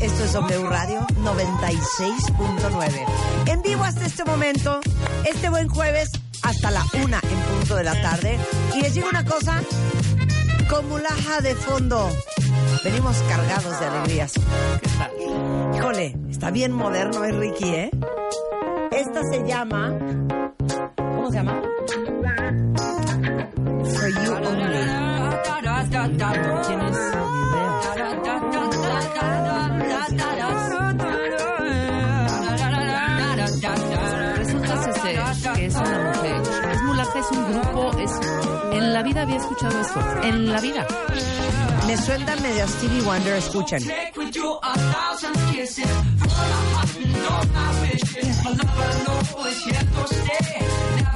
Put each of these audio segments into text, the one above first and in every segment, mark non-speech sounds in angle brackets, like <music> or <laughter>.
Esto es W Radio 96.9. En vivo hasta este momento, este buen jueves, hasta la una en punto de la tarde. Y les digo una cosa, con mulaja de fondo. Venimos cargados de alegrías. Híjole, está bien moderno, es Ricky, ¿eh? Esta se llama. ¿Cómo se llama? Escuchado. En la vida. Me suelta medio a Stevie Wonder, escuchen.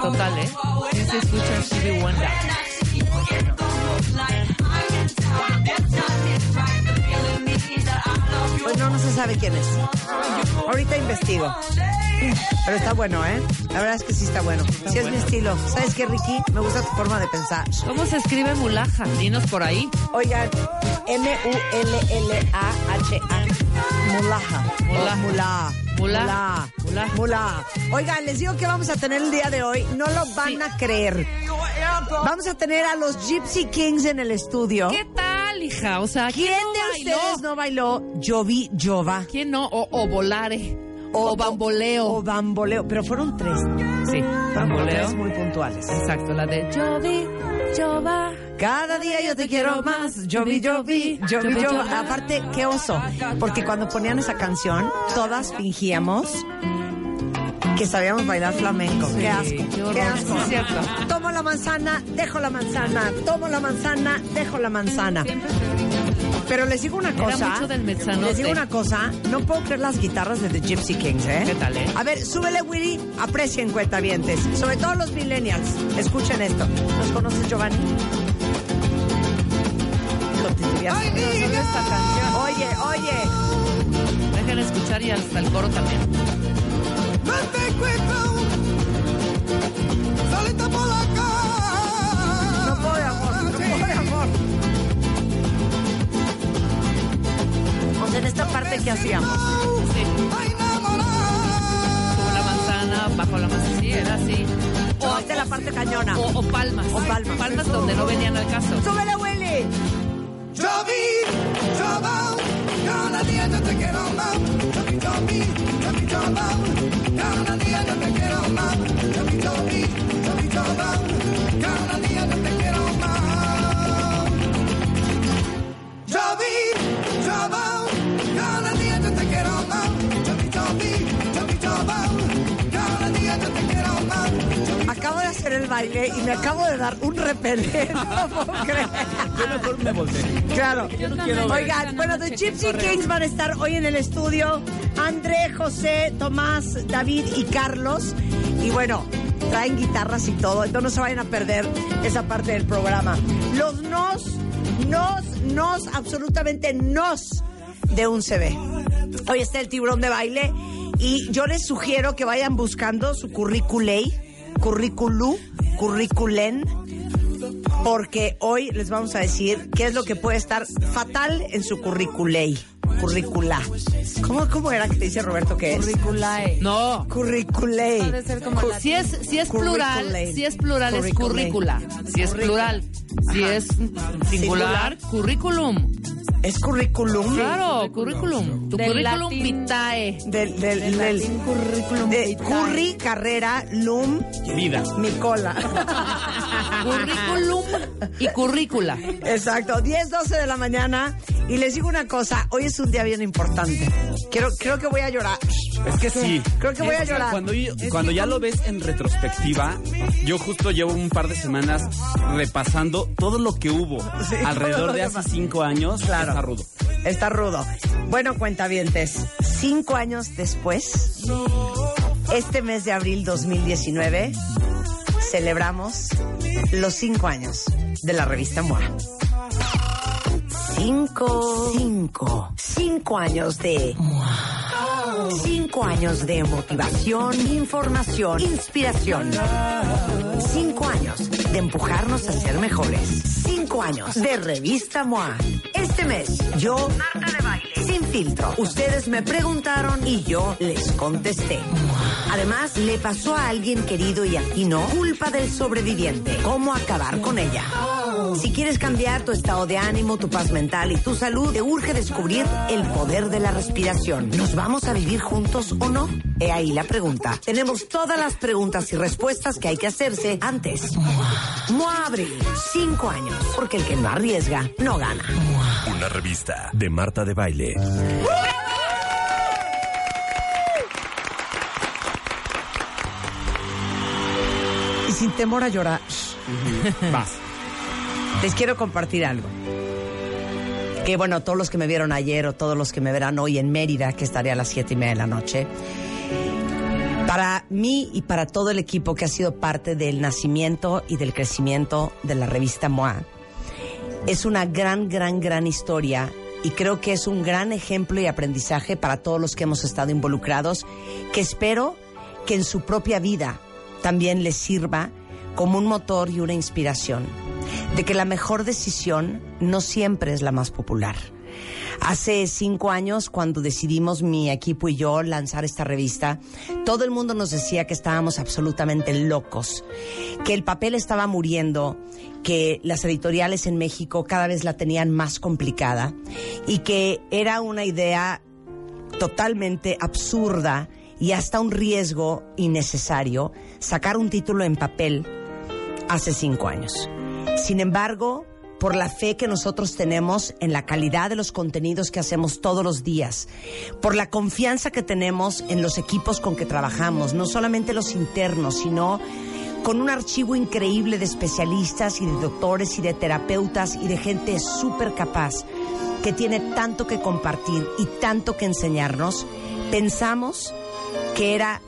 Total, ¿eh? Se escucha Stevie Wonder. No, no se sabe quién es. Ahorita investigo. Pero está bueno, ¿eh? La verdad es que sí está bueno. Sí es mi estilo. ¿Sabes qué, Ricky? Me gusta tu forma de pensar. ¿Cómo se escribe mulaja? Dinos por ahí. Oigan, M-U-L-L-A-H-A. Mulaja. Mulaja. Mulá. Mulá. Mulá. Mulá. Oigan, les digo que vamos a tener el día de hoy. No lo van a creer. Vamos a tener a los Gypsy Kings en el estudio. ¿Qué tal, hija? O sea, ¿Quién no de ustedes no bailó Jovi Jova? ¿Quién no? O, o volare. O, bamboleo. O bamboleo. Pero fueron tres. sí, bamboleo. Tres muy puntuales. Exacto, la de yo vi, yo va. Cada día yo te quiero más, yo vi, yo vi, yo vi, yo. Aparte, qué oso, porque cuando ponían esa canción, todas fingíamos que sabíamos bailar flamenco. qué asco, qué asco. Es cierto. Tomo la manzana, dejo la manzana, tomo la manzana, dejo la manzana. Pero les digo una Era cosa. mucho del. Les digo una cosa, no puedo creer las guitarras de The Gypsy Kings, ¿eh? ¿Qué tal, eh? A ver, súbele, Willy, aprecien cuentavientes. Sobre todo los millennials. Escuchen esto. ¿Los conoces, Giovanni? Solo esta canción. Oye, oye. Dejen escuchar y hasta el coro también. En esta parte, ¿qué hacíamos? Sí. Subo la manzana, bajo la manzana. Sí, era así. O es la parte cañona. O, o palmas. O palmas. Palmas donde no venían al caso. ¡Súbele, Willy! Acabo de hacer el baile y me acabo de dar un repelé. <laughs> No puedo creer. Yo mejor me volteé. Claro. no quiero ver. Oigan, bueno, The Gypsy Kings van a estar hoy en el estudio. José, Tomás, David y Carlos. Y bueno, traen guitarras y todo. Entonces no se vayan a perder esa parte del programa. Los nos, nos, nos, absolutamente nos de un CB. Hoy está el tiburón de baile. Y yo les sugiero que vayan buscando su curriculei, curriculum, curriculen, porque hoy les vamos a decir qué es lo que puede estar fatal en su curriculei, curricula. ¿Cómo, cómo era que te dice Roberto que es? Curriculae. No. Curriculei. Puede ser como la- Si es, si es plural, Curriculum. si es plural es currícula. Si es plural, si es singular, currículum. Es curriculum. Claro, currículum. Tu Del currículum latín. vitae. Del, del, Del del- latín curriculum de vitae. curry, carrera, lum, Vida. mi cola. <laughs> Currículum y currícula. Exacto, 10, 12 de la mañana. Y les digo una cosa, hoy es un día bien importante. Quiero, creo que voy a llorar. Es que sí. Creo que voy a llorar. Cuando, yo- cuando ya lo ves en retrospectiva, yo justo llevo un par de semanas repasando todo lo que hubo Sí, <laughs> alrededor de hace cinco años. Claro. Está rudo. Está rudo. Bueno, cuentavientes, cinco años después, este mes de abril 2019, celebramos los cinco años de la revista MOA. Cinco. Cinco. Cinco años de. Cinco años de motivación, información, inspiración. Cinco años de empujarnos a ser mejores. Cinco años de revista MOA. Este mes, yo, Marta de Baile, sin filtro. Ustedes me preguntaron y yo les contesté. Además, le pasó a alguien querido y a ti no culpa del sobreviviente. ¿Cómo acabar con ella? Si quieres cambiar tu estado de ánimo, tu paz mental y tu salud, te urge descubrir el poder de la respiración. ¿Nos vamos a vivir juntos o no? He ahí la pregunta. Tenemos todas las preguntas y respuestas que hay que hacerse antes. MOA Abril, cinco años, porque el que no arriesga, no gana. Una revista de Marta de Baile. Y sin temor a llorar, Vas. Les quiero compartir algo. Que bueno, todos los que me vieron ayer o todos los que me verán hoy en Mérida, que estaré a las siete y media de la noche, para mí y para todo el equipo que ha sido parte del nacimiento y del crecimiento de la revista MOA, es una gran, gran, gran historia y creo que es un gran ejemplo y aprendizaje para todos los que hemos estado involucrados, que espero que en su propia vida también les sirva como un motor y una inspiración de que la mejor decisión no siempre es la más popular. Hace cinco años, cuando decidimos mi equipo y yo lanzar esta revista, todo el mundo nos decía que estábamos absolutamente locos, que el papel estaba muriendo, que las editoriales en México cada vez la tenían más complicada y que era una idea totalmente absurda y hasta un riesgo innecesario sacar un título en papel hace cinco años. Sin embargo, por la fe que nosotros tenemos en la calidad de los contenidos que hacemos todos los días, por la confianza que tenemos en los equipos con que trabajamos, no solamente los internos, sino con un archivo increíble de especialistas y de doctores y de terapeutas y de gente súper capaz que tiene tanto que compartir y tanto que enseñarnos, pensamos que era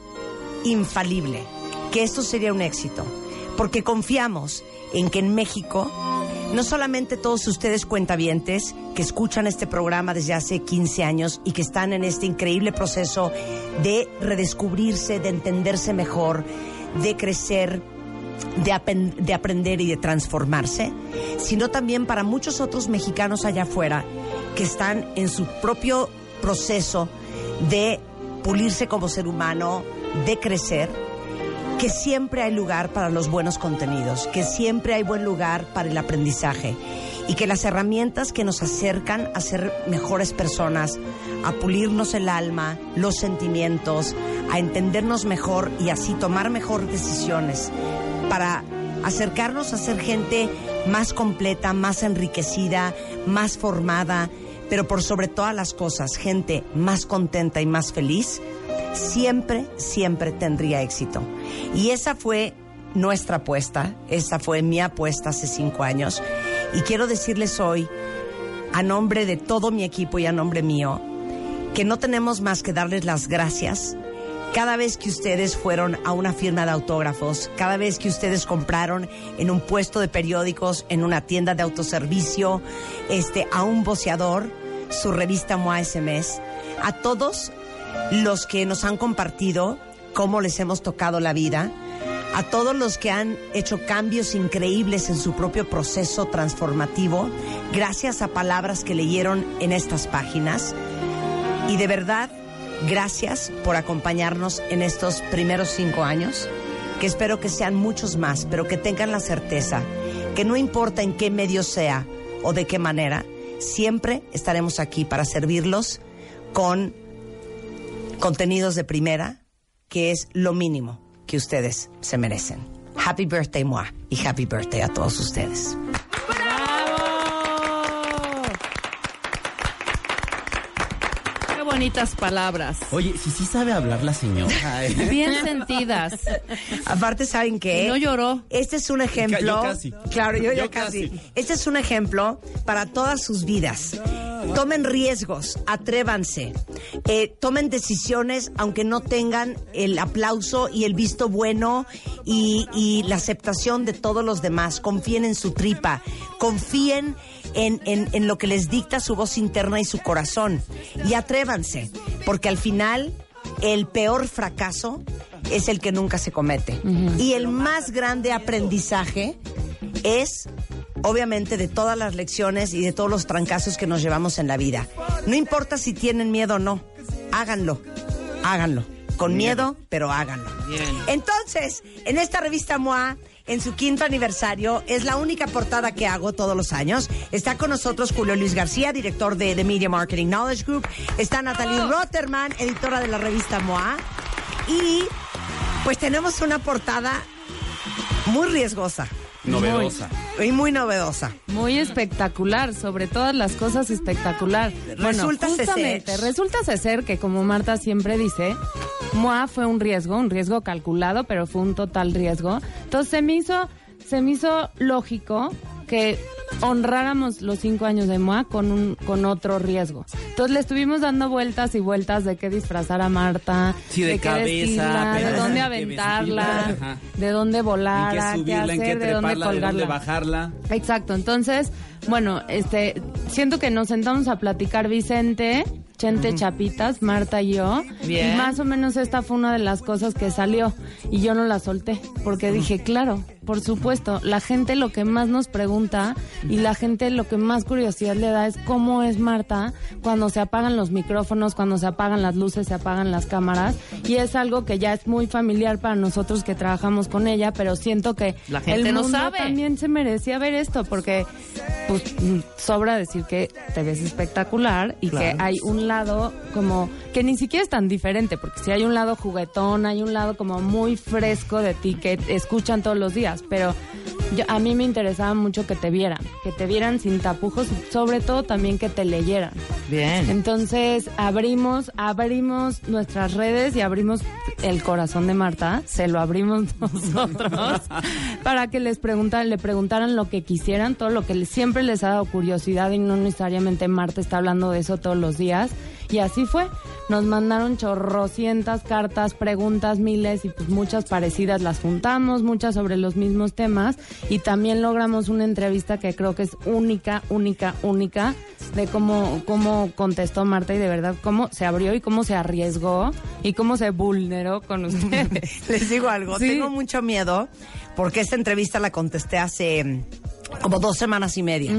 infalible, que esto sería un éxito, porque confiamos en que en México no solamente todos ustedes cuentavientes que escuchan este programa desde hace 15 años y que están en este increíble proceso de redescubrirse, de entenderse mejor, de crecer, de, aprender y de transformarse, sino también para muchos otros mexicanos allá afuera que están en su propio proceso de pulirse como ser humano, de crecer que siempre hay lugar para los buenos contenidos, que siempre hay buen lugar para el aprendizaje y que las herramientas que nos acercan a ser mejores personas, a pulirnos el alma, los sentimientos, a entendernos mejor y así tomar mejores decisiones para acercarnos a ser gente más completa, más enriquecida, más formada, pero por sobre todas las cosas, gente más contenta y más feliz, siempre, siempre tendría éxito. Y esa fue nuestra apuesta, esa fue mi apuesta hace cinco años. Y quiero decirles hoy, a nombre de todo mi equipo y a nombre mío, que no tenemos más que darles las gracias cada vez que ustedes fueron a una firma de autógrafos, cada vez que ustedes compraron en un puesto de periódicos, en una tienda de autoservicio, este, a un boceador, su revista MOA ese mes, a todos los que nos han compartido cómo les hemos tocado la vida, a todos los que han hecho cambios increíbles en su propio proceso transformativo, gracias a palabras que leyeron en estas páginas. Y de verdad, gracias por acompañarnos en estos primeros cinco años, que espero que sean muchos más, pero que tengan la certeza que no importa en qué medio sea o de qué manera, siempre estaremos aquí para servirlos con contenidos de primera, que es lo mínimo que ustedes se merecen. Happy birthday, moi, y happy birthday a todos ustedes. Qué bonitas palabras. Oye, si sí sabe hablar la señora. <laughs> Bien sentidas. Aparte, ¿saben qué? No lloró. Este es un ejemplo. Yo casi. Claro, yo, ya Yo casi. casi. Este es un ejemplo para todas sus vidas. Tomen riesgos, atrévanse, eh, tomen decisiones aunque no tengan el aplauso y el visto bueno y, y la aceptación de todos los demás. Confíen en su tripa, confíen en, en- en lo que les dicta su voz interna y su corazón. Y atrévanse, porque al final el peor fracaso es el que nunca se comete. Y el más grande aprendizaje es, obviamente, de todas las lecciones y de todos los trancazos que nos llevamos en la vida. No importa si tienen miedo o no, háganlo, háganlo. Con miedo, pero háganlo. Entonces, en esta revista MOA, en su quinto aniversario, es la única portada que hago todos los años. Está con nosotros Julio Luis García, director de The Media Marketing Knowledge Group. Está Natalie Rotterman, editora de la revista MOA. Y pues tenemos una portada muy riesgosa Novedosa. y muy novedosa. Muy espectacular, sobre todas las cosas espectacular. Resulta bueno, justamente, ser. resulta ser que como Marta siempre dice, MOA fue un riesgo, un riesgo calculado, pero fue un total riesgo. Entonces se me hizo, se me hizo lógico que honráramos los cinco años de MOA con un, con otro riesgo. Entonces le estuvimos dando vueltas y vueltas de qué disfrazar a Marta, Sí, de qué cabeza, vestirla, de dónde de aventarla, de dónde En volar, qué qué subirla, qué de dónde treparla, de dónde colgarla. bajarla. Exacto, entonces, bueno, este, siento que nos sentamos a platicar Vicente, Chente Chapitas, Marta y yo, Bien. y más o menos esta fue una de las cosas que salió y yo no la solté porque dije, claro, por supuesto, la gente lo que más nos pregunta y la gente lo que más curiosidad le da es cómo es Marta cuando se apagan los micrófonos, cuando se apagan las luces, se apagan las cámaras. Y es algo que ya es muy familiar para nosotros que trabajamos con ella, pero siento que La gente el no mundo sabe. también se merecía ver esto porque pues sobra decir que te ves espectacular y que hay un lado como que ni siquiera es tan diferente porque si hay un lado juguetón hay un lado como muy fresco de ti que escuchan todos los días pero yo- a mí me interesaba mucho que te vieran que te vieran sin tapujos sobre todo también que te leyeran Bien. entonces abrimos, abrimos nuestras redes y abrimos el corazón de Marta, se lo abrimos <laughs> nosotros para que les preguntaran, le preguntaran lo que quisieran, todo lo que siempre les ha dado curiosidad y no necesariamente Marta está hablando de eso todos los días. Y así fue. Nos mandaron chorrocientas cartas, preguntas, miles y pues muchas parecidas las juntamos, muchas sobre los mismos temas y también logramos una entrevista que creo que es única, única, única de cómo, cómo contestó Marta y de verdad cómo se abrió y cómo se arriesgó y cómo se vulneró con ustedes. <laughs> Les digo algo, Sí. tengo mucho miedo porque esta entrevista la contesté hace como dos semanas y media.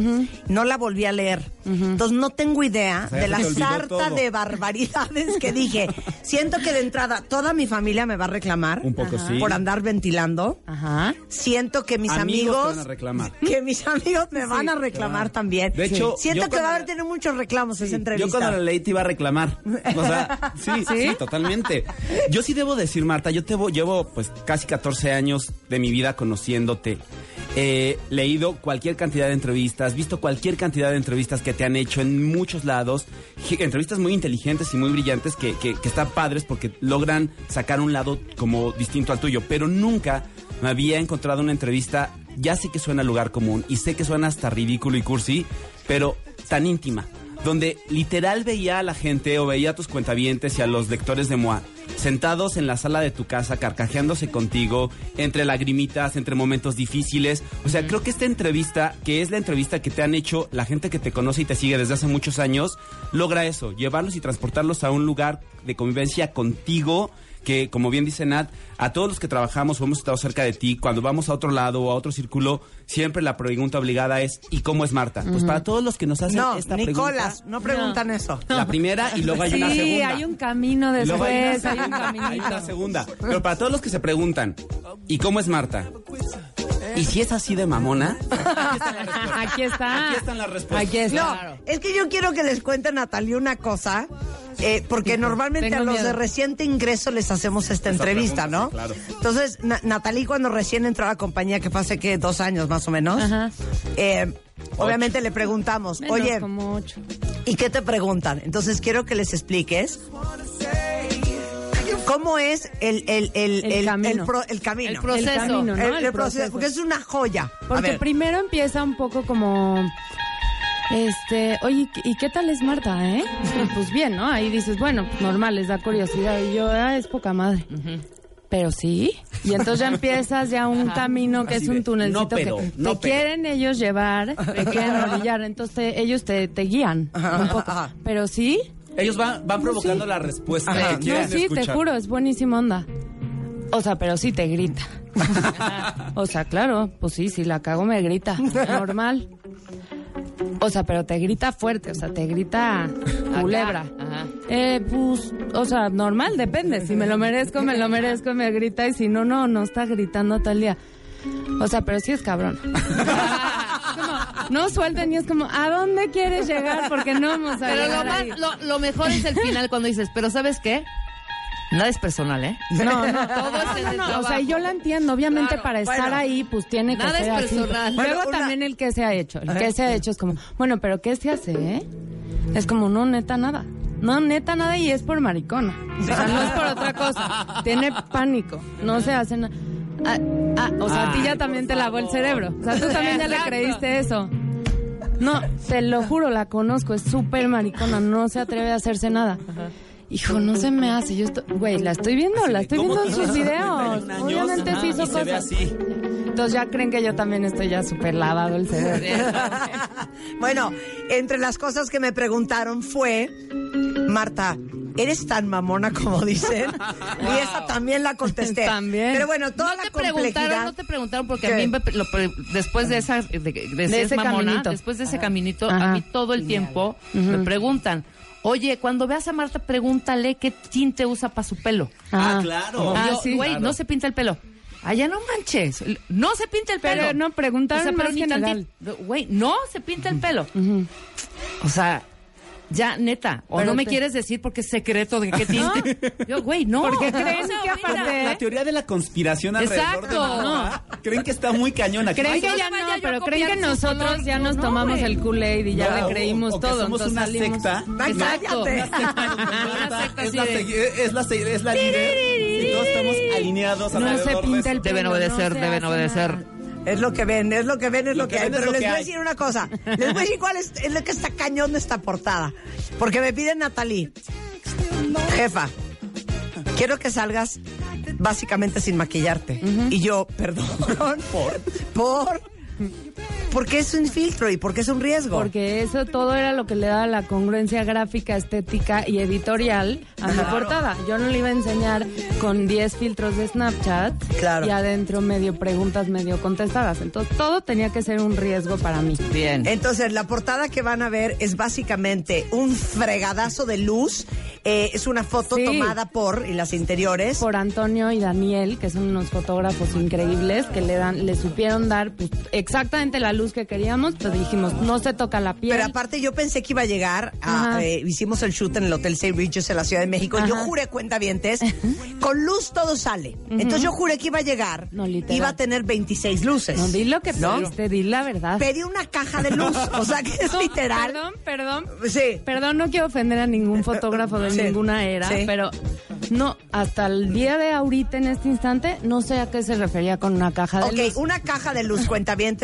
No la volví a leer. Entonces no tengo idea O sea, de la sarta todo. de barbaridades que dije. <laughs> Siento que de entrada toda mi familia me va a reclamar Un poco sí. por andar ventilando. Ajá. Siento que mis Amigos amigos, van a reclamar. <laughs> que mis amigos me van a reclamar también. De hecho, siento yo que va a haber tener muchos reclamos esa Yo entrevista. cuando la leí te iba a reclamar. O sea, <laughs> sí, sí, totalmente. Yo sí debo decir, Marta, yo te vo- llevo pues casi 14 años de mi vida conociéndote. He leído cualquier cantidad de entrevistas, visto cualquier cantidad de entrevistas que te han hecho en muchos lados. Entrevistas muy inteligentes y muy brillantes que, que, que están padres porque logran sacar un lado como distinto al tuyo. Pero nunca me había encontrado una entrevista, ya sé que suena lugar común y sé que suena hasta ridículo y cursi, pero tan íntima donde literal veía a la gente o veía a tus cuentavientes y a los lectores de MOA sentados en la sala de tu casa, carcajeándose contigo, entre lagrimitas, entre momentos difíciles. O sea, creo que esta entrevista, que es la entrevista que te han hecho la gente que te conoce y te sigue desde hace muchos años, logra eso, llevarlos y transportarlos a un lugar de convivencia contigo que, como bien dice Nat, a todos los que trabajamos o hemos estado cerca de ti, cuando vamos a otro lado o a otro círculo, siempre la pregunta obligada es ¿y cómo es Marta? Pues para todos los que nos hacen no, esta pregunta, no preguntan eso. la primera y luego hay una Sí, segunda. hay un camino después, hay hay un una, hay una segunda. Pero para todos los que se preguntan, ¿y cómo es Marta? ¿Y si es así de mamona? <laughs> Aquí está. Aquí están las respuestas. Aquí está. No, es que yo quiero que les cuente Natalia una cosa, eh, porque normalmente Tengo a los miedo. de reciente ingreso les hacemos esta entrevista, pregunta, ¿no? sí, claro. Entonces, Na- Natalie cuando recién entró a la compañía, que fue hace que dos años más o menos, Ajá. eh, obviamente le preguntamos, Menos oye, como ocho. ¿y qué te preguntan? Entonces quiero que les expliques cómo es el, el, el, El camino. pro- el camino. El proceso. El camino, ¿no? El- El el proceso, proceso. porque es una joya. Porque primero empieza un poco como Este, oye, ¿y qué tal es Marta, eh? pues bien, ¿no? Ahí dices, bueno, pues normal, les da curiosidad. Y yo, ah, es poca madre. Pero sí. Y entonces ya empiezas ya un camino que Así es un no pedo, que no te quieren ellos llevar, te quieren orillar. Entonces te- ellos te, te guían un poco. ajá. Pero sí. Ellos van, van provocando la respuesta Ajá. que No, sí, escuchar. te juro, es buenísima onda. O sea, pero sí te grita. <laughs> o sea, claro, pues sí, si la cago me grita. Normal. O sea, pero te grita fuerte, o sea, te grita culebra. Ajá. Eh, pues, o sea, normal, depende. Si me lo merezco, me lo merezco, me grita. Y si no, no, no está gritando tal día. O sea, pero sí es cabrón. Como, <laughs> no suelten y es como, ¿a dónde quieres llegar? Porque no vamos a Pero lo, llegar más, ahí. lo, lo mejor es el final cuando dices, pero ¿sabes qué? Nada es personal, ¿eh? No, no, <laughs> Todo es no, no, o sea, yo la entiendo. Obviamente Claro, para estar bueno. ahí, pues tiene que Nada ser es así. personal. Luego Bueno, una- también el que se ha hecho. El que se ha hecho es como, bueno, pero ¿qué se hace, eh? Es como, no, neta, nada. No, neta, nada y es por maricona. O sea, no es por otra cosa. Tiene pánico. No se hace nada. Ah, ah, o sea, a ti ya también te lavó el cerebro. O sea, tú también ya le creíste eso. No, te lo juro, la conozco, es súper maricona, no se atreve a hacerse nada. Hijo, no se me hace, yo estoy, güey, la estoy viendo, la estoy ¿Cómo viendo en sus videos. <laughs> 51 años? Obviamente sí hizo y se ve cosas. así. Entonces ya creen que yo también estoy ya súper lavado el cerebro. <laughs> Bueno, entre las cosas que me preguntaron fue, Marta, ¿eres tan mamona como dicen? Y esa también la contesté. <laughs> También. Pero bueno, toda no la te preguntaron, complejidad... no te preguntaron porque ¿Qué? a mí me- lo- después de esa de, de, ese mamona, caminito. después de ese caminito, Ajá. a mí todo el tiempo me preguntan, oye, cuando veas a Marta, pregúntale qué tinte usa para su pelo. Ah, Ajá. claro. Y Ah, yo, sí. güey, Claro. no se pinta el pelo. Allá no manches, no se pinta el pelo. Pero no, preguntaron más ni general. tantito. Güey, no se pinta el pelo. O sea, ya, neta. O Pero no me te- quieres decir porque es secreto de qué tinte. Yo, güey, no. Porque creen que aparte- La teoría de la conspiración alrededor de Exacto. Marta, creen que está muy cañona. Creen que no ya no, pero creen que nosotros color. ya No, nos no, tomamos el Kool-Aid y ya no, le creímos todo. somos una salimos- secta. Exacto. <laughs> <laughs> Es la, de- es la, la líder y todos estamos alineados No se de pinta el. Deben obedecer, no deben obedecer. Es lo que ven, es lo que ven, es lo, Lo que, que hay. Pero les voy a decir una cosa. Les voy a decir cuál es, es lo que está cañón de esta portada. Porque me piden Natalie, jefa, quiero que salgas básicamente sin maquillarte. Y yo, perdón, por, <laughs> por, porque es un filtro y porque es un riesgo. Porque eso todo era lo que le daba la congruencia gráfica, estética y editorial a mi portada. Yo no le iba a enseñar con 10 filtros de Snapchat Claro. y adentro medio preguntas, medio contestadas. Entonces todo tenía que ser un riesgo para mí. Bien. Entonces, la portada que van a ver es básicamente un fregadazo de luz. Eh, es una foto Sí. tomada por, y las interiores. Por Antonio y Daniel, que son unos fotógrafos increíbles, que le dan, le supieron dar pues, exactamente la luz que queríamos, pero dijimos, no se toca la piel. Pero aparte yo pensé que iba a llegar, a, eh, hicimos el shoot en el Hotel St. Regis en la Ciudad de México, yo Ajá. juré cuentavientes, <laughs> con luz todo sale. Entonces yo juré que iba a llegar, No, literal. iba a tener 26 luces. no, di lo que ¿No? pediste, di la verdad. Pedí una caja de luz, <laughs> o sea que es No, literal. Perdón, perdón. Sí. Perdón, no quiero ofender a ningún fotógrafo de <laughs> Sí. ninguna era, Sí. pero no, hasta el día de ahorita, en este instante, no sé a qué se refería con una caja de Ok, luz. una caja de luz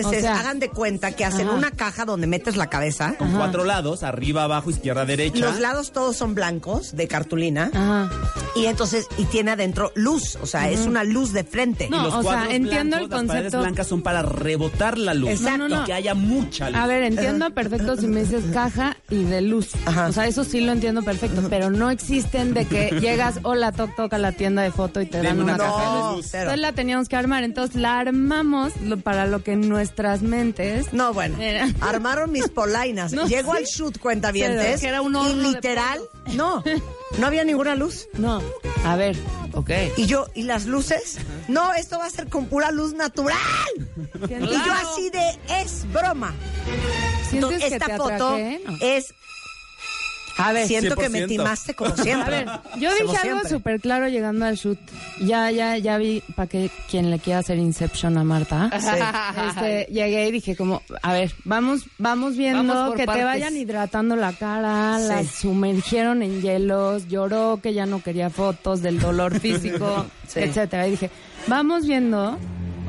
O es, sea, hagan de cuenta que hacen ajá. una caja donde metes la cabeza. Con cuatro lados, arriba, abajo, izquierda, derecha. Los lados todos son blancos de cartulina Ajá. y entonces y tiene adentro luz, o sea, es una luz de frente. No, Y los o sea, cuadros entiendo el blancos, Las paredes concepto. blancas son para rebotar la luz. Exacto. No, no, no. Y que haya mucha luz. A ver, entiendo perfecto si me dices caja y de luz. Ajá. O sea, eso sí lo entiendo perfecto, pero no existen de que <laughs> llegas, hola, toc, toc a la tienda de foto y te dan una una caja de No, luz. cero. Entonces la teníamos que armar. Entonces la armamos lo- para lo que en nuestras mentes. No, bueno, Era- armaron mis <laughs> polainas. No, Llego sí. al shoot era un y literal, no, no había ninguna luz. No, a ver. Ok. Y yo, ¿y las luces? No, esto va a ser con pura luz natural. Y yo así de, es broma. ¿Sientes Entonces, que esta te foto es... A ver, Siento que 100%. me timaste como siempre. A ver, yo Como dije algo siempre. súper claro llegando al shoot. Ya, ya, ya vi para que quien le quiera hacer Inception a Marta. Este, llegué y dije como, a ver, vamos, vamos viendo Vamos que partes. te vayan hidratando la cara, Sí. la sumergieron en hielos, lloró que ya no quería fotos del dolor físico, <laughs> Sí. etcétera. Y dije, vamos viendo.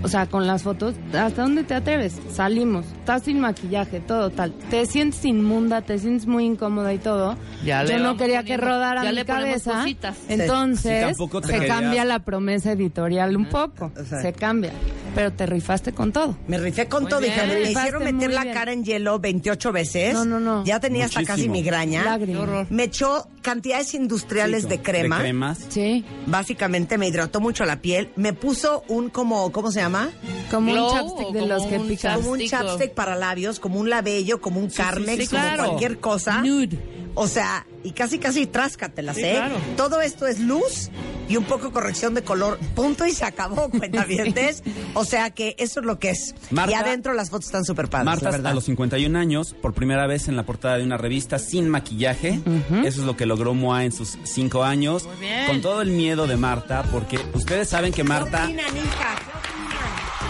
O sea, con las fotos, ¿hasta dónde te atreves? Salimos, estás sin maquillaje, todo tal. Te sientes inmunda, te sientes muy incómoda y todo. Ya le Yo no quería que poniendo- rodara ya mi cabeza. Entonces, Sí, tampoco te se querías- cambia la promesa editorial un poco. O sea. Se cambia. Pero te rifaste con todo. Me rifé con Muy todo, bien. hija. Me Rifaste hicieron meter la bien. cara en hielo 28 veces. No, no, no. Ya tenía hasta casi migraña. Lágrimas. Me echó cantidades industriales Sí, de crema. De cremas. Sí. Básicamente me hidrató mucho la piel. Me puso un como, ¿cómo se llama? Como Glow un chapstick de como los que pican. Como un Chapstick. para labios, como un labello, como un Carmex, sí, como claro. cualquier cosa. Nude. O sea, y casi casi tráscatelas, Sí, ¿eh? claro. Todo esto es luz y un poco corrección de color. Punto y se acabó, <laughs> cuentavientes. o sea que eso es lo que es. Marta- y adentro las fotos están súper padres, la Marta, verdad. a los 51 años, por primera vez en la portada de una revista sin maquillaje. Eso es lo que logró Moa en sus cinco años. Muy bien. Con todo el miedo de Marta, porque ustedes saben que Marta. ¿Qué opinan, hija?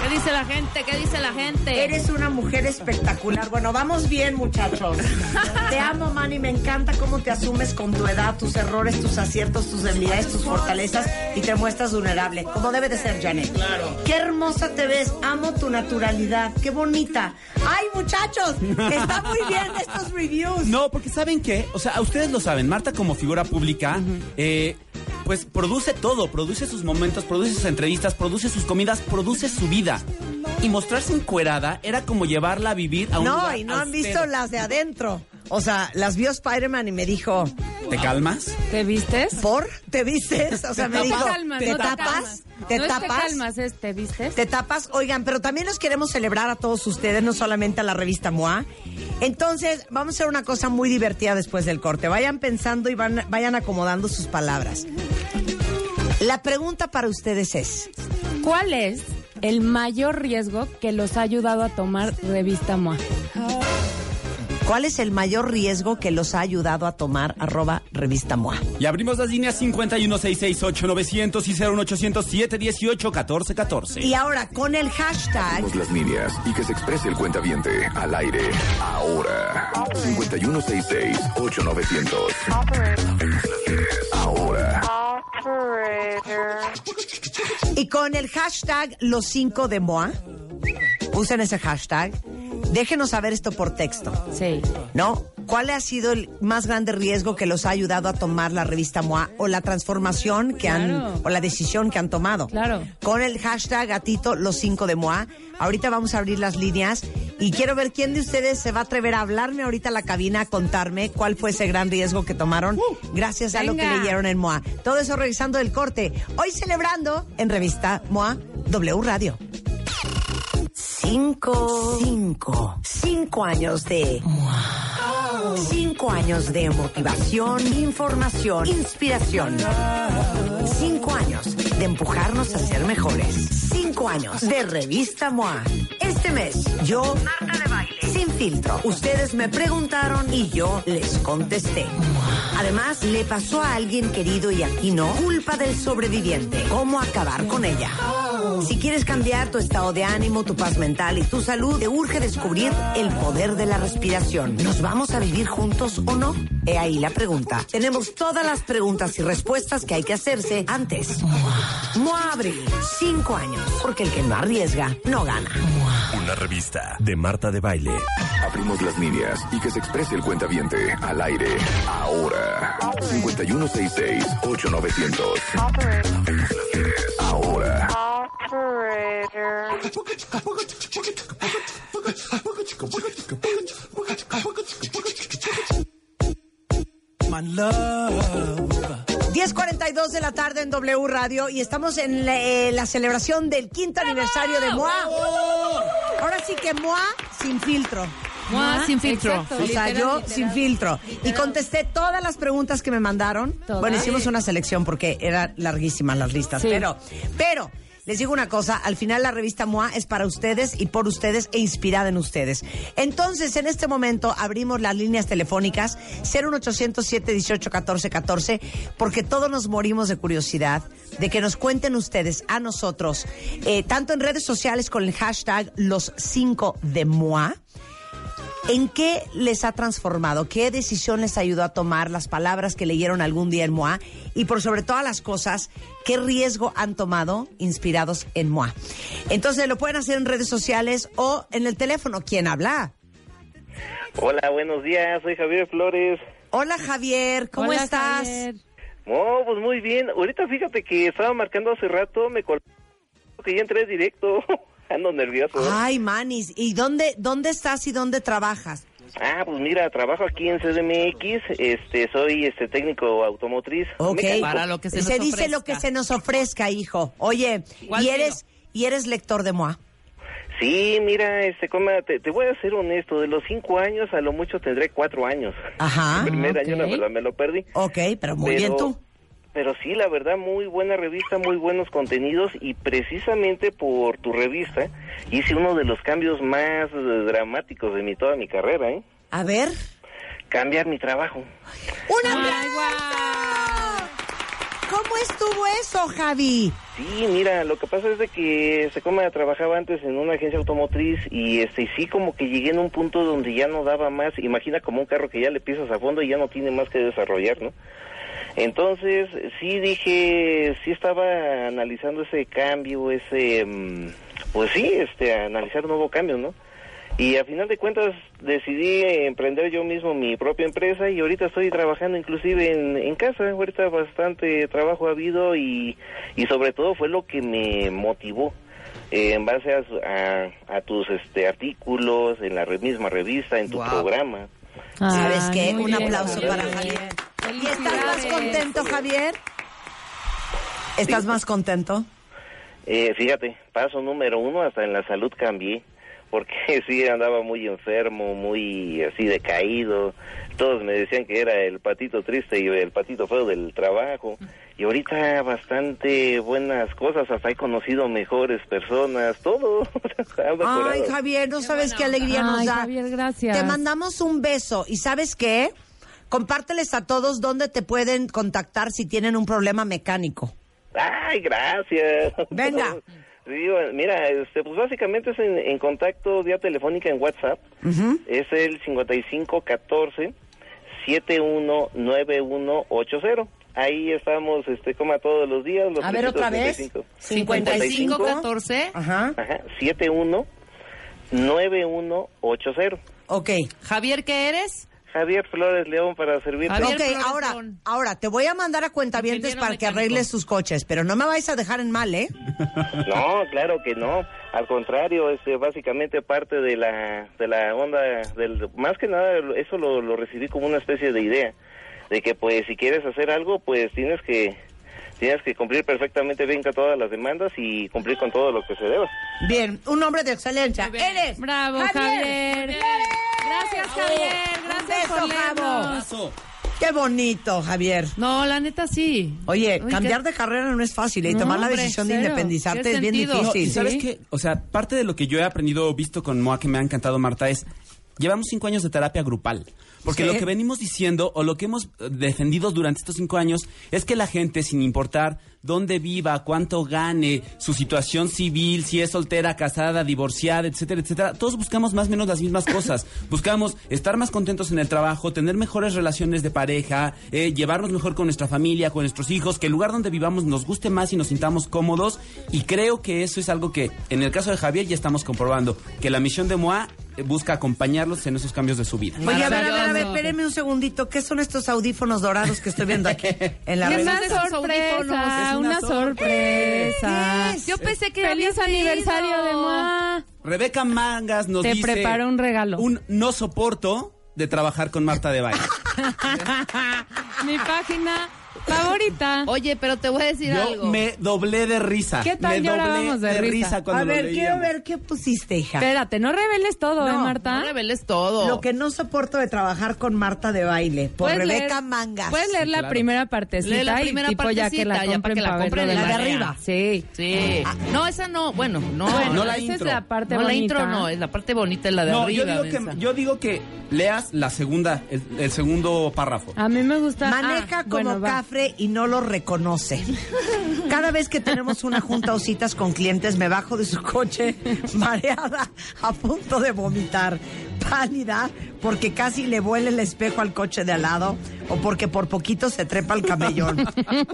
¿Qué dice la gente? ¿Qué dice la gente? Eres una mujer espectacular. Bueno, vamos bien, muchachos. te amo, Manny. Me encanta cómo te asumes con tu edad, tus errores, tus aciertos, tus debilidades, tus fortalezas y te muestras vulnerable, como debe de ser, Janet. Claro. Qué hermosa te ves. Amo tu naturalidad. Qué bonita. Ay, muchachos, está muy bien estos reviews. No, porque ¿saben qué? O sea, ustedes lo saben, Marta como figura pública, eh, pues produce todo, produce sus momentos, produce sus entrevistas, produce sus comidas, produce su vida. Y mostrarse encuerada era como llevarla a vivir a un No, lugar y no han austero. visto las de adentro. O sea, las vio Spider-Man y me dijo, ¿Te calmas? ¿Te vistes? ¿por? ¿Te vistes? O sea, me no dijo, te calmas, ¿te no te tapas? ¿Te no es te tapas? calmas, es te vistes. Te tapas, oigan, pero también los queremos celebrar a todos ustedes, no solamente a la revista MOA. Entonces, vamos a hacer una cosa muy divertida después del corte. Vayan pensando y van, vayan acomodando sus palabras. La pregunta para ustedes es, ¿Cuál es el mayor riesgo que los ha ayudado a tomar revista MOA? ¿Cuál es el mayor riesgo que los ha ayudado a tomar arroba revista MOA? Y abrimos las líneas 51668-900 y 01807-18-1414. Y ahora, con el hashtag, Abrimos las líneas y que se exprese el cuentaviente al aire. Ahora. 5166-8900. Ahora. y con el hashtag los 5 de MOA, usen ese hashtag, déjenos saber esto por texto. Sí. ¿no? ¿Cuál ha sido el más grande riesgo que los ha ayudado a tomar la revista MOA o la transformación que han o la decisión que han tomado? Claro. Con el hashtag gatito los 5 de MOA. Ahorita vamos a abrir las líneas y quiero ver quién de ustedes se va a atrever a hablarme ahorita a la cabina a contarme cuál fue ese gran riesgo que tomaron gracias a lo que leyeron en MOA. Todo eso revisando el corte. Hoy celebrando en revista MOA W Radio. Cinco. Cinco. Cinco años de. Cinco años de motivación, información, inspiración. Cinco años de empujarnos a ser mejores. Cinco años de revista MOA. Este mes, yo, Marta de Baile, sin filtro. Ustedes me preguntaron y yo les contesté. Además, le pasó a alguien querido y aquí no, culpa del sobreviviente. ¿Cómo acabar con ella? Si quieres cambiar tu estado de ánimo, tu paz mental y tu salud, te urge descubrir el poder de la respiración. ¿Nos vamos a vivir juntos o no? He ahí la pregunta. Tenemos todas las preguntas y respuestas que hay que hacerse antes. MOA Abril, cinco años, porque el que no arriesga, no gana. Una revista de Marta de Baile. Abrimos las líneas y que se exprese el cuentaviente al aire. Ahora. 5166-8900. Ahora. My love. 10.42 de la tarde en W Radio y estamos en la, eh, la celebración del quinto aniversario de MOA. Ahora sí que MOA sin filtro. Mua, sin filtro. Exacto, O sea, literal, yo literal. sin filtro. Y contesté todas las preguntas que me mandaron. Todas. Bueno, hicimos una selección porque eran larguísimas las listas. Sí. Pero, pero, les digo una cosa, al final la revista MOA es para ustedes y por ustedes e inspirada en ustedes. Entonces, en este momento abrimos las líneas telefónicas 01800 718 1414 porque todos nos morimos de curiosidad de que nos cuenten ustedes a nosotros, eh, tanto en redes sociales con el hashtag los 5 de MOA, ¿En qué les ha transformado? ¿Qué decisión les ayudó a tomar las palabras que leyeron algún día en MOA? Y por sobre todas las cosas, ¿qué riesgo han tomado inspirados en MOA? Entonces lo pueden hacer en redes sociales o en el teléfono. ¿Quién habla? Hola, buenos días, soy Javier Flores. Hola Javier, ¿cómo Hola, estás? Javier. Oh, pues muy bien. Ahorita fíjate que estaba marcando hace rato, me col que ya entré directo. <laughs> Ando nervioso. Ay, Manis, ¿y dónde, dónde estás y dónde trabajas? Ah, pues mira, trabajo aquí en CDMX, este, soy este técnico automotriz. Ok. Mecánico. Para lo que se, Se, nos dice lo que se nos ofrezca, hijo. Oye, ¿Cuál y eres, y eres lector de MOA. Sí, mira, este, coma, te, te voy a ser honesto, de los cinco años a lo mucho tendré cuatro años. Ajá. El primer año, verdad, me lo perdí. Ok, pero muy Pero- bien tú. Pero sí, la verdad, muy buena revista, muy buenos contenidos y precisamente por tu revista hice uno de los cambios más dramáticos de mi toda mi carrera, ¿eh? A ver. Cambiar mi trabajo. ¡Un Ay, aplauso! ¿Cómo estuvo eso, Javi? Sí, mira, lo que pasa es de que se come trabajaba antes en una agencia automotriz y este y sí como que llegué en un punto donde ya no daba más. Imagina como un carro que ya le pisas a fondo y ya no tiene más que desarrollar, ¿no? Entonces, sí dije, sí estaba analizando ese cambio, ese, mm, pues sí, este, analizar un nuevo cambio, ¿no? Y a final de cuentas decidí emprender yo mismo mi propia empresa y ahorita estoy trabajando inclusive en, en casa, ahorita bastante trabajo ha habido y, y sobre todo fue lo que me motivó eh, en base a, su- a, a tus este, artículos, en la re- misma revista, en tu programa. ¿Sabes Ay, qué? Un bien, aplauso para Javier. ¿Y estás más contento, Javier? ¿Estás más contento? Eh, fíjate, paso número uno, hasta en la salud cambié, porque <laughs> sí andaba muy enfermo, muy así decaído. Todos me decían que era el patito triste y el patito feo del trabajo. Y ahorita bastante buenas cosas, hasta he conocido mejores personas, todo. <laughs> Ay, Javier, no sabes qué alegría nos Ay, da. Javier, gracias. Te mandamos un beso. ¿Y sabes qué? Compárteles a todos dónde te pueden contactar si tienen un problema mecánico. Ay, gracias. Venga. <laughs> Mira, este, pues básicamente es en, en contacto vía telefónica en WhatsApp. Es el 5514 719180. Ahí estamos, este, como todos los días. Los A ver, otra vez. 355. 5514. Ajá. Ajá, 719180. Ok. Javier, ¿qué eres? Javier Flores León para servirte. Javier ok, Flores ahora, León. ahora te voy a mandar a cuentavientes para que mecánico. arregles sus coches, pero no me vais a dejar en mal, ¿eh? No, claro que no. Al contrario, este, básicamente parte de la, de la onda, del, más que nada eso lo, lo recibí como una especie de idea, de que pues si quieres hacer algo, pues tienes que tienes que cumplir perfectamente bien con todas las demandas y cumplir con todo lo que se deba. Bien, un hombre de excelencia. Bien. Eres. Bravo, Javier. Gracias, Javier. Gracias Un beso. Qué bonito, Javier. No, la neta sí. Oye, Uy, cambiar qué- de carrera no es fácil y No, tomar la hombre, decisión de cero. independizarte ¿Qué es bien sentido? No, difícil. y sabes Sí. qué, o sea, parte de lo que yo he aprendido, visto con MOA, que me ha encantado, Marta, es llevamos cinco años de terapia grupal. Porque Sí. lo que venimos diciendo o lo que hemos defendido durante estos cinco años es que la gente, sin importar dónde viva, cuánto gane, su situación civil, si es soltera, casada, divorciada, etcétera, etcétera, todos buscamos más o menos las mismas cosas. <laughs> Buscamos estar más contentos en el trabajo, tener mejores relaciones de pareja, eh, llevarnos mejor con nuestra familia, con nuestros hijos, que el lugar donde vivamos nos guste más y nos sintamos cómodos. Y creo que eso es algo que, en el caso de Javier, ya estamos comprobando, que la misión de MOA eh, busca acompañarlos en esos cambios de su vida. Oye, a ver, a ver, a ver, espéreme un segundito. ¿Qué son estos audífonos dorados que estoy viendo aquí <laughs> en la ¡Qué revista? esos sorpresa! Una Una sorpresa. Yo pensé que ¡Feliz aniversario de MOA! Rebeca Mangas nos Te dice... preparo un regalo. Un no soporto de trabajar con Marta de Baile. <laughs> Mi página favorita. Oye, pero te voy a decir Yo algo. me doblé de risa. ¿Qué tal me llorábamos doblé de risa? cuando A lo ver, quiero leíamos. ver qué pusiste, hija. Espérate, no reveles todo, ¿eh, No, Marta? No reveles todo. Lo que no soporto de trabajar con Marta de baile, por Puedes Rebeca leer- Mangas. Puedes leer la claro. primera partecita Lee la y primera tipo ya que la partecita, ya para que la compren la de arriba. Sí. Sí. No, esa no. Bueno, no. Bueno, no la esa intro. es la parte No, la bonita. intro no. Es la parte bonita, es la de No, arriba. yo digo, mensa. que, yo digo que leas la segunda, el, el segundo párrafo. A mí me gusta. Maneja Ah, como bueno, va. Y no lo reconoce. Cada vez que tenemos una junta o citas con clientes, me bajo de su coche mareada, a punto de vomitar. pálida porque casi le vuela el espejo al coche de al lado o porque por poquito se trepa el camellón.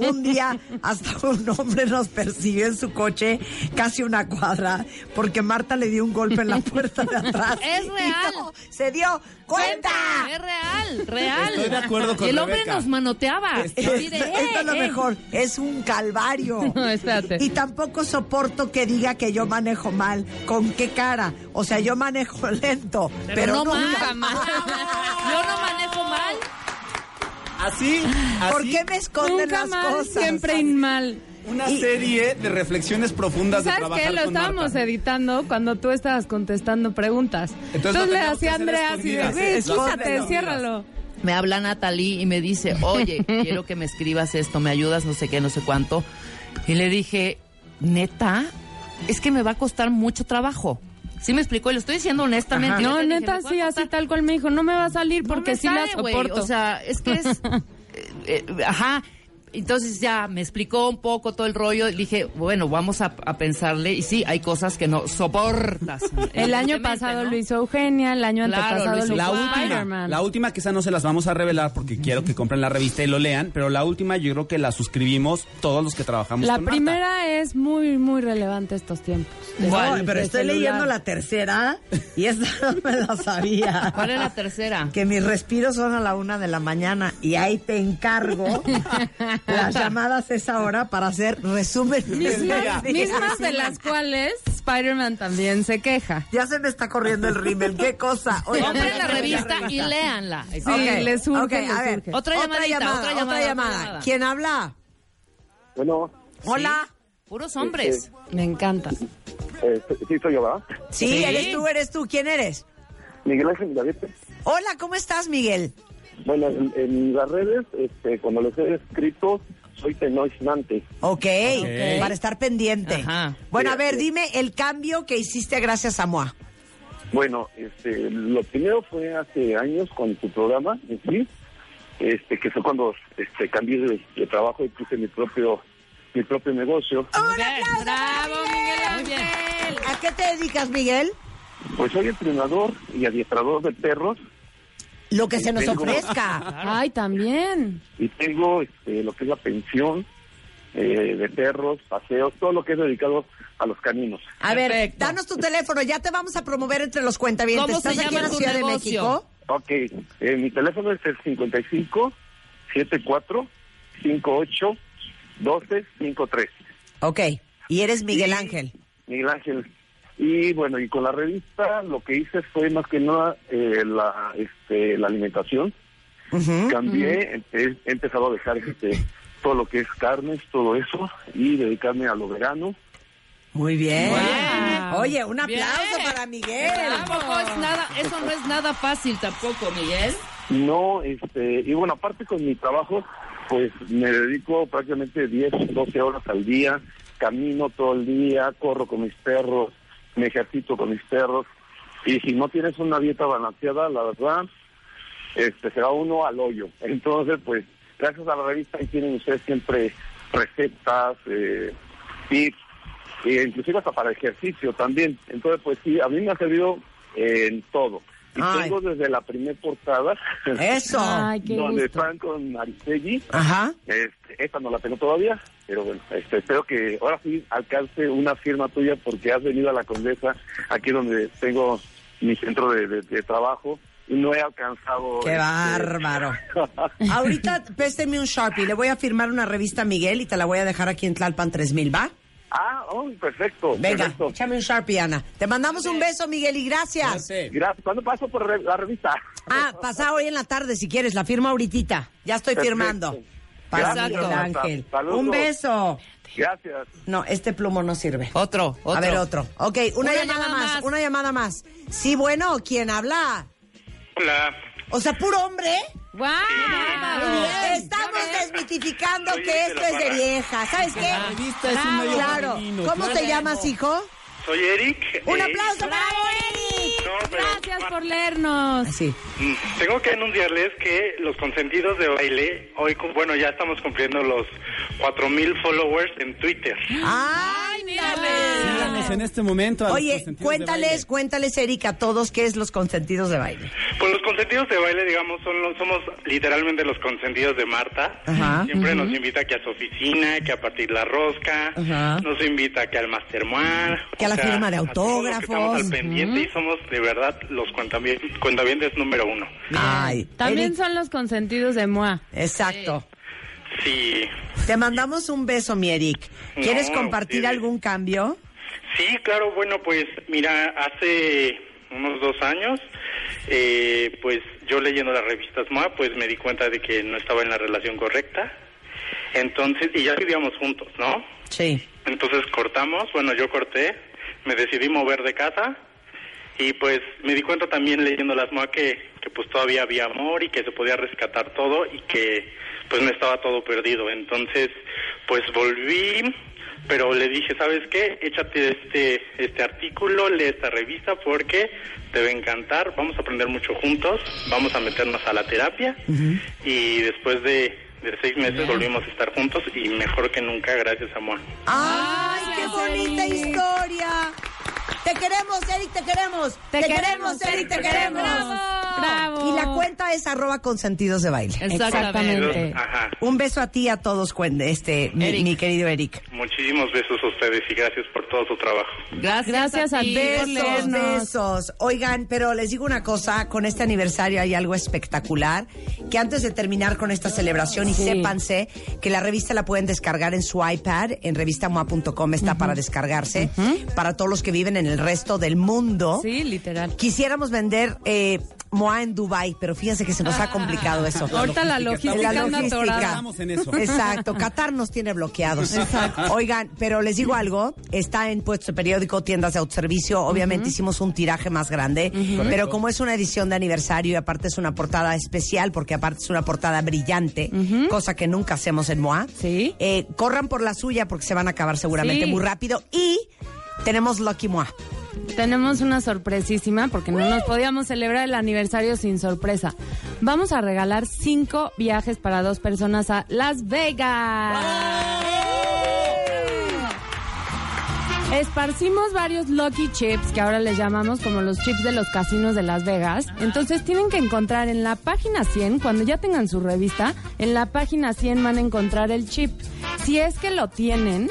un día hasta un hombre nos persiguió en su coche casi una cuadra porque Marta le dio un golpe en la puerta de atrás. Es real. no se dio cuenta. Es real, real. Estoy de acuerdo con el hombre Rebeca. nos manoteaba. Esto, Así de, esto "Eh, es lo eh". mejor, es un calvario. <laughs> No, espérate. Y tampoco soporto que diga que yo manejo mal. ¿Con qué cara? O sea, yo manejo <laughs> lento, pero, Pero, no nunca mal. <laughs> Yo no manejo mal. Así, así. ¿Por qué me esconden Nunca las mal, cosas? siempre mal. Una Y- serie de reflexiones profundas de ¿Sabes trabajar qué? Lo con estábamos Marta. editando cuando tú estabas contestando preguntas. Entonces Entonces, le hacía Andrea así de, quítate, ciérralo. Me habla Natalie y me dice, oye, <laughs> quiero que me escribas esto, me ayudas, no sé qué, no sé cuánto. Y le dije, neta, es que me va a costar mucho trabajo. Sí me explicó, y lo estoy diciendo honestamente. No, dije, neta, "Me va a sí, así tal cual me dijo, no me va a salir No porque me sí la sale, güey. soporto. O sea, es que es. <laughs> eh, eh, ajá. Entonces ya me explicó un poco todo el rollo. Le dije, bueno, vamos a, a pensarle. Y sí, hay cosas que no soportas. <laughs> el año pasado ¿no? lo hizo Eugenia, el año Claro, antepasado lo hizo La última, Spider-Man. la última quizá no se las vamos a revelar porque quiero que compren la revista y lo lean, pero la última yo creo que la suscribimos todos los que trabajamos La con Marta. primera es muy, muy relevante estos tiempos. No, ¿Cuál? pero estoy celular. leyendo la tercera y esta <laughs> no me la sabía. ¿Cuál es la tercera? Que mis respiros son a la una de la mañana y ahí te encargo <laughs> las llamadas a esa hora para hacer resumen. Mismas- de las cuales Spider-Man también se queja. Ya se me está corriendo el rímel, qué cosa. Compren la revista y léanla. Sí, Ok, le surge, ok, le a ver, surge. Otra llamada, otra llamada, otra llamada. ¿Quién habla? Bueno, Hola. Puros hombres. Me encanta. eh, sí soy yo, ¿verdad? Sí, Sí. eres tú, eres tú. ¿Quién eres? Miguel Ángel Milavete. Hola, ¿cómo estás, Miguel? Bueno, en, en las redes, este, cuando les he escrito, soy tenoiznante. ok, Ok. para estar pendiente. Ajá. Bueno, a ver, dime el cambio que hiciste gracias a Moa. Bueno, este, lo primero fue hace años con tu programa, en sí, este, que fue cuando este, cambié de, de trabajo y puse mi propio mi propio negocio. Bien. Bravo, Miguel Ángel. ¿A qué te dedicas, Miguel? Pues soy entrenador y adiestrador de perros Lo que se nos Tengo- ofrezca. <laughs> Ay, también. y tengo este, lo que es la pensión eh, de perros, paseos, todo lo que es dedicado a los caninos. A ver, Perfecto. danos tu teléfono, ya te vamos a promover entre los cuentavientes. ¿Cómo se ¿Estás aquí en llama la tu Ciudad de? México? Ok, eh, mi teléfono es el 55 74 58 12 53. Ok, y eres Miguel Y- Ángel. Miguel Ángel. Y bueno, y con la revista lo que hice fue más que nada eh, la, este, la alimentación. Cambié, he, he empezado a dejar este, todo lo que es carnes, todo eso, y dedicarme a lo vegano. Muy bien. Wow. Oye, un aplauso Bien. para Miguel. Tampoco es nada, eso no es nada fácil tampoco, Miguel. No, este, y bueno, aparte con mi trabajo, pues me dedico prácticamente 10, 12 horas al día, camino todo el día, corro con mis perros, me ejercito con mis perros, y si no tienes una dieta balanceada, la verdad, este, se va uno al hoyo. <laughs> Entonces, pues, gracias a la revista ahí tienen ustedes siempre recetas, eh, tips, e inclusive hasta para ejercicio también. Entonces, pues sí, a mí me ha servido en todo. Y Ay. tengo desde la primer portada, Eso. Ay, qué donde gusto. están con Aristegui. Ajá. Este, esta no la tengo todavía, pero bueno, este, espero que ahora sí alcance una firma tuya porque has venido a la Condesa, aquí donde tengo mi centro de, de- de trabajo, y no he alcanzado... Qué este, bárbaro. <laughs> Ahorita pésteme un Sharpie, le voy a firmar una revista a Miguel y te la voy a dejar aquí en Tlalpan 3000, ¿va? Ah, oh, perfecto. Venga, perfecto. échame un Sharpie, Ana. Te mandamos un beso, Miguel, y gracias. Gracias. ¿Cuándo paso por la revista? Ah, pasa hoy en la tarde si quieres, la firmo ahorita. Ya estoy Perfecto. firmando. Gracias, Miguel. Ángel. Saludos. Un beso. Gracias. No, este plumo no sirve. Otro, otro. A ver, otro. Ok, una, Una llamada, llamada más, más. una llamada más. Sí, bueno, ¿quién habla? Hola, O sea, puro hombre. ¡Guau! Desmitificando Soy que esto es de vieja. ¿Sabes qué? La revista es un medio Claro. femenino, ¿Cómo claro. te llamas, hijo? soy Eric. Un eh, aplauso para Eric. No, pero, Gracias por leernos. Sí. mm, Tengo que anunciarles que los consentidos de baile, hoy, bueno, ya estamos cumpliendo los 4000 followers en Twitter. ¡Ay, Síganos en este momento. a los Oye, cuéntales, baile. cuéntales, Erika, a todos qué es los consentidos de baile. Pues los consentidos de baile, digamos, son los- somos literalmente los consentidos de Marta. Ajá. Siempre nos invita que a su oficina, que a partir la rosca, Ajá. nos invita que al Mastermoir. Que a la firma de a todos los que Estamos autógrafos. al pendiente y somos de verdad los cuentavientes, cuentavientes número uno. Ay, También Eric- son los consentidos de MOA. Exacto. Sí, Te mandamos un beso, mi Eric. ¿Quieres No, compartir ustedes. algún cambio? Sí, claro, bueno, pues mira, hace unos dos años, eh, pues yo leyendo las revistas MOA, pues me di cuenta de que no estaba en la relación correcta. Entonces, y ya vivíamos juntos, ¿no? Sí. Entonces cortamos, bueno, yo corté, me decidí mover de casa y pues me di cuenta también leyendo las MOA que, que pues todavía había amor y que se podía rescatar todo y que pues no estaba todo perdido. Entonces, pues volví, pero le dije, ¿sabes qué? Échate este, este artículo, lee esta revista porque te va a encantar, vamos a aprender mucho juntos, vamos a meternos a la terapia y después de, de seis meses volvimos a estar juntos y mejor que nunca, gracias amor. ¡Ay, qué bonita historia! Te queremos, Eric, te queremos. Te queremos, Eric, te te queremos. queremos. Bravo. Y la cuenta es arroba consentidos de baile. Exactamente. Ajá. Un beso a ti y a todos, este, mi, querido Eric. Muchísimos besos a ustedes y gracias por todo su trabajo. Gracias, Gracias a ti Besos, besos. Oigan, pero les digo una cosa, con este aniversario hay algo espectacular, que antes de terminar con esta celebración, y Sí. sépanse que la revista la pueden descargar en su iPad, en revistamoa.com está para descargarse, para todos los que viven en el resto del mundo. Sí, literal. Quisiéramos vender eh, Moa en Dubai, pero fíjense que se nos ha complicado eso. Ahorita la logística, logística La anda logística. atorada. Estamos en eso. Exacto, Qatar nos tiene bloqueados. Oigan, pero les digo algo, está en puesto de periódico, tiendas de autoservicio, obviamente hicimos un tiraje más grande, pero como es una edición de aniversario y aparte es una portada especial, porque aparte es una portada brillante, cosa que nunca hacemos en MOA, Sí. eh, corran por la suya porque se van a acabar seguramente Sí. muy rápido y tenemos Lucky MOA. Tenemos una sorpresísima porque no nos podíamos celebrar el aniversario sin sorpresa. Vamos a regalar cinco viajes para dos personas a Las Vegas. Esparcimos varios Lucky Chips, que ahora les llamamos como los chips de los casinos de Las Vegas. Entonces tienen que encontrar en la página 100, cuando ya tengan su revista, en la página 100 van a encontrar el chip. Si es que lo tienen,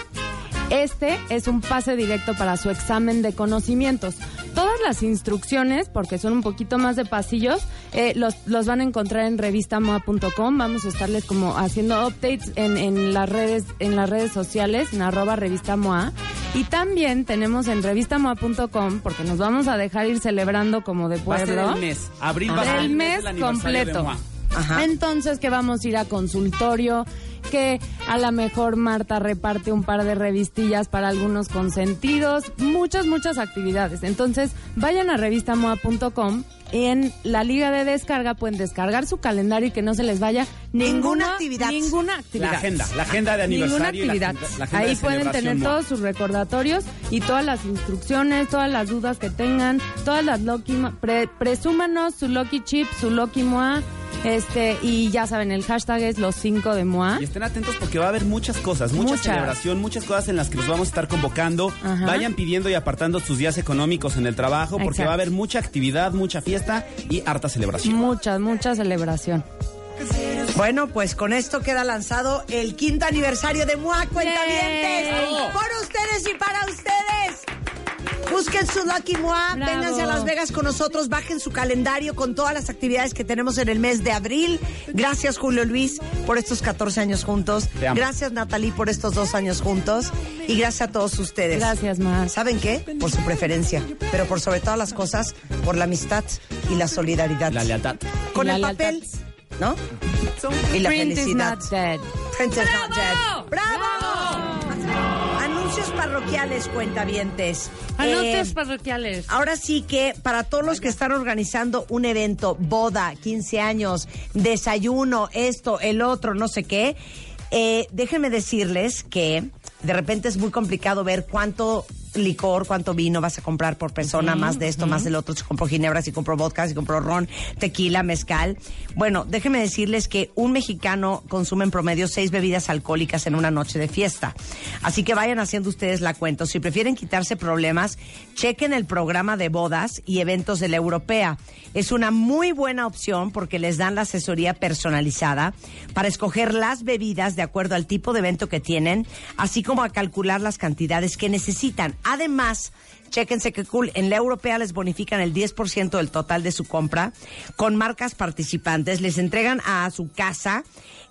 este es un pase directo para su examen de conocimientos. Todas las instrucciones, porque son un poquito más de pasillos, eh, los, los van a encontrar en revistamoa.com. Vamos a estarles como haciendo updates en, en las redes, en las redes sociales, en arroba revistamoa. Y también tenemos en revistamoa.com, porque nos vamos a dejar ir celebrando como de Va a ser pueblo. el mes. Abril va a ser Del el mes completo. de MOA. Ajá. Entonces que vamos a ir a consultorio, que a lo mejor Marta reparte un par de revistillas para algunos consentidos, muchas, muchas actividades. Entonces vayan a revistamoa.com y en la liga de descarga pueden descargar su calendario y que no se les vaya Ninguna ninguna, actividad. Ninguna actividad. La agenda, la agenda de Ninguna aniversario. y la actividad. agenda- la agenda Ahí de pueden tener MOA. todos sus recordatorios y todas las instrucciones, todas las dudas que tengan, todas las Mo- pre- presúmanos su Lucky Chip, su Lucky Moa, este, y ya saben, el hashtag es los 5 de Moa. Y estén atentos porque va a haber muchas cosas, mucha Muchas. celebración, muchas cosas en las que los vamos a estar convocando. Ajá. Vayan pidiendo y apartando sus días económicos en el trabajo porque Exacto. va a haber mucha actividad, mucha fiesta y harta celebración. Mucha, mucha celebración. Bueno, pues con esto queda lanzado el quinto aniversario de MOA Cuentavientes. ¡Yay! Por ustedes y para ustedes. Busquen su Lucky MOA, Bravo. vénganse a Las Vegas con nosotros, bajen su calendario con todas las actividades que tenemos en el mes de abril. Gracias Julio Luis por estos 14 años juntos. Gracias Natalie por estos dos años juntos. Y gracias a todos ustedes. Gracias, más. ¿Saben qué? Por su preferencia, pero por sobre todas las cosas, por la amistad y la solidaridad. La lealtad. Con la el lealtad. papel, ¿no? Y la Print is felicidad. not dead. Print is not dead. ¡Bravo! Anuncios parroquiales, cuentavientes. Anuncios Eh, parroquiales. Ahora sí que para todos los que están organizando un evento, boda, 15 años, desayuno, esto, el otro, no sé qué, eh, déjenme decirles que de repente es muy complicado ver cuánto licor, cuánto vino vas a comprar por persona, más de esto, más del otro, si compro ginebra, si compro vodka, si compro ron, tequila, mezcal. Bueno, déjenme decirles que un mexicano consume en promedio seis bebidas alcohólicas en una noche de fiesta. Así que vayan haciendo ustedes la cuenta. Si prefieren quitarse problemas, chequen el programa de bodas y eventos de la europea. Es una muy buena opción porque les dan la asesoría personalizada para escoger las bebidas de acuerdo al tipo de evento que tienen, así como a calcular las cantidades que necesitan. Además, Chéquense que cool. En la europea les bonifican el 10% del total de su compra con marcas participantes. Les entregan a su casa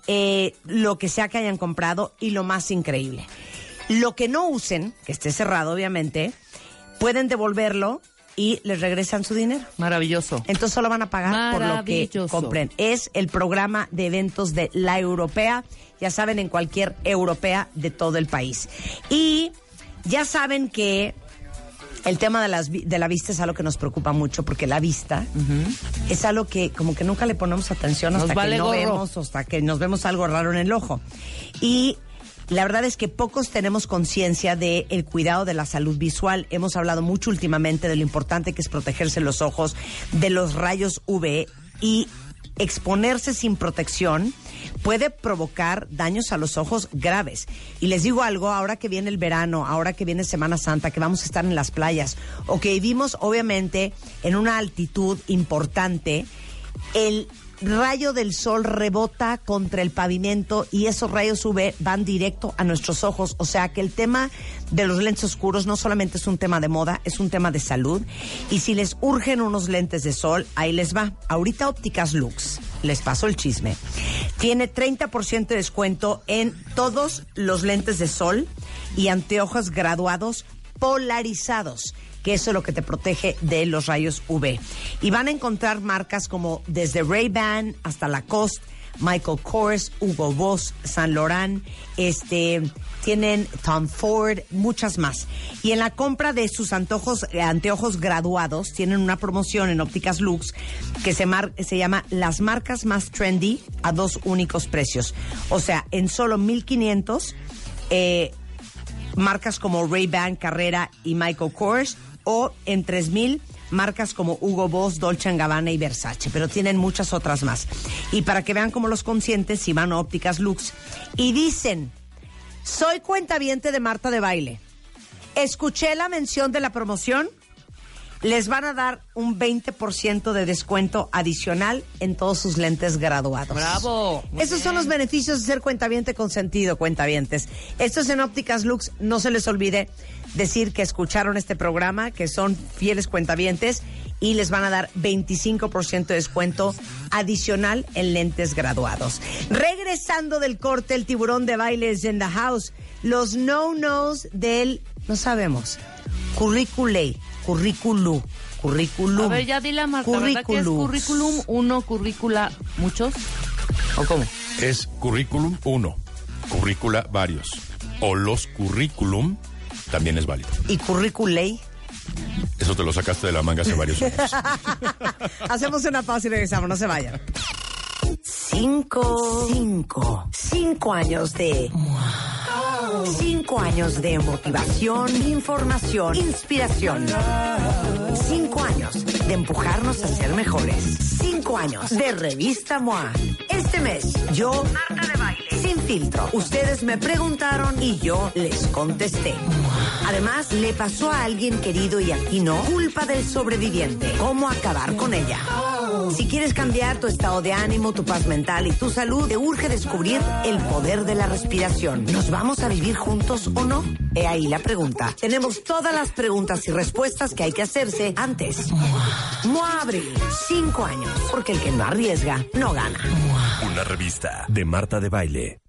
eh, lo que sea que hayan comprado y lo más increíble. Lo que no usen, que esté cerrado obviamente, pueden devolverlo y les regresan su dinero. Maravilloso. Entonces solo van a pagar por lo que compren. Es el programa de eventos de la europea, ya saben, en cualquier europea de todo el país. Y ya saben que el tema de, las, de la vista es algo que nos preocupa mucho porque la vista es algo que como que nunca le ponemos atención hasta vale que no gorro. vemos, hasta que nos vemos algo raro en el ojo. Y la verdad es que pocos tenemos conciencia del el cuidado de la salud visual. Hemos hablado mucho últimamente de lo importante que es protegerse los ojos de los rayos UV y exponerse sin protección puede provocar daños a los ojos graves. Y les digo algo, ahora que viene el verano, ahora que viene Semana Santa, que vamos a estar en las playas, o que vivimos obviamente en una altitud importante, el rayo del sol rebota contra el pavimento y esos rayos UV van directo a nuestros ojos. O sea que el tema de los lentes oscuros no solamente es un tema de moda, es un tema de salud. Y si les urgen unos lentes de sol, ahí les va. Ahorita Ópticas Lux, les paso el chisme, tiene 30% de descuento en todos los lentes de sol y anteojos graduados polarizados que eso es lo que te protege de los rayos UV. Y van a encontrar marcas como desde Ray-Ban hasta Lacoste, Michael Kors, Hugo Boss, Saint Laurent, este, tienen Tom Ford, muchas más. Y en la compra de sus antojos, eh, anteojos graduados, tienen una promoción en Ópticas Lux que se, mar- se llama Las marcas más trendy a dos únicos precios. O sea, en solo 1500, eh, marcas como Ray-Ban, Carrera y Michael Kors o en 3000 marcas como Hugo Boss, Dolce Gabbana y Versace, pero tienen muchas otras más. Y para que vean como los conscientes, si van a Ópticas Lux y dicen, soy cuentaviente de Marta de Baile, escuché la mención de la promoción, les van a dar un 20% de descuento adicional en todos sus lentes graduados. ¡Bravo! Esos son los beneficios de ser cuentaviente con sentido, cuentavientes. Esto es en Ópticas Lux. No se les olvide decir que escucharon este programa, que son fieles cuentavientes y les van a dar 25% de descuento adicional en lentes graduados. Regresando del corte, el tiburón de bailes en the house. Los no-nos del, no sabemos, curriculé, curriculum, curriculum. A ver, ya dile a Marta, ¿verdad que es Curriculum. currículum uno, currícula muchos? ¿O cómo? Es currículum 1, currícula varios. O los currículum también es válido. ¿Y curriculé? Eso te lo sacaste de la manga hace varios años. <laughs> Hacemos una pausa y regresamos, no se vayan. Cinco. Cinco. Cinco años de. Cinco años de motivación, información, inspiración. Cinco años de empujarnos a ser mejores. Cinco años de revista MOA. Este mes, yo, Marta de Baile, sin filtro. Ustedes me preguntaron y yo les contesté. Además, le pasó a alguien querido y aquí no, culpa del sobreviviente. ¿Cómo acabar con ella? Si quieres cambiar tu estado de ánimo, tu paz mental y tu salud, te urge descubrir el poder de la respiración. ¿Nos vamos a vivir juntos o no? He ahí la pregunta. Tenemos todas las preguntas y respuestas que hay que hacerse antes. MOA Abril, cinco años, porque el que no arriesga, no gana. Una revista de Marta de Baile.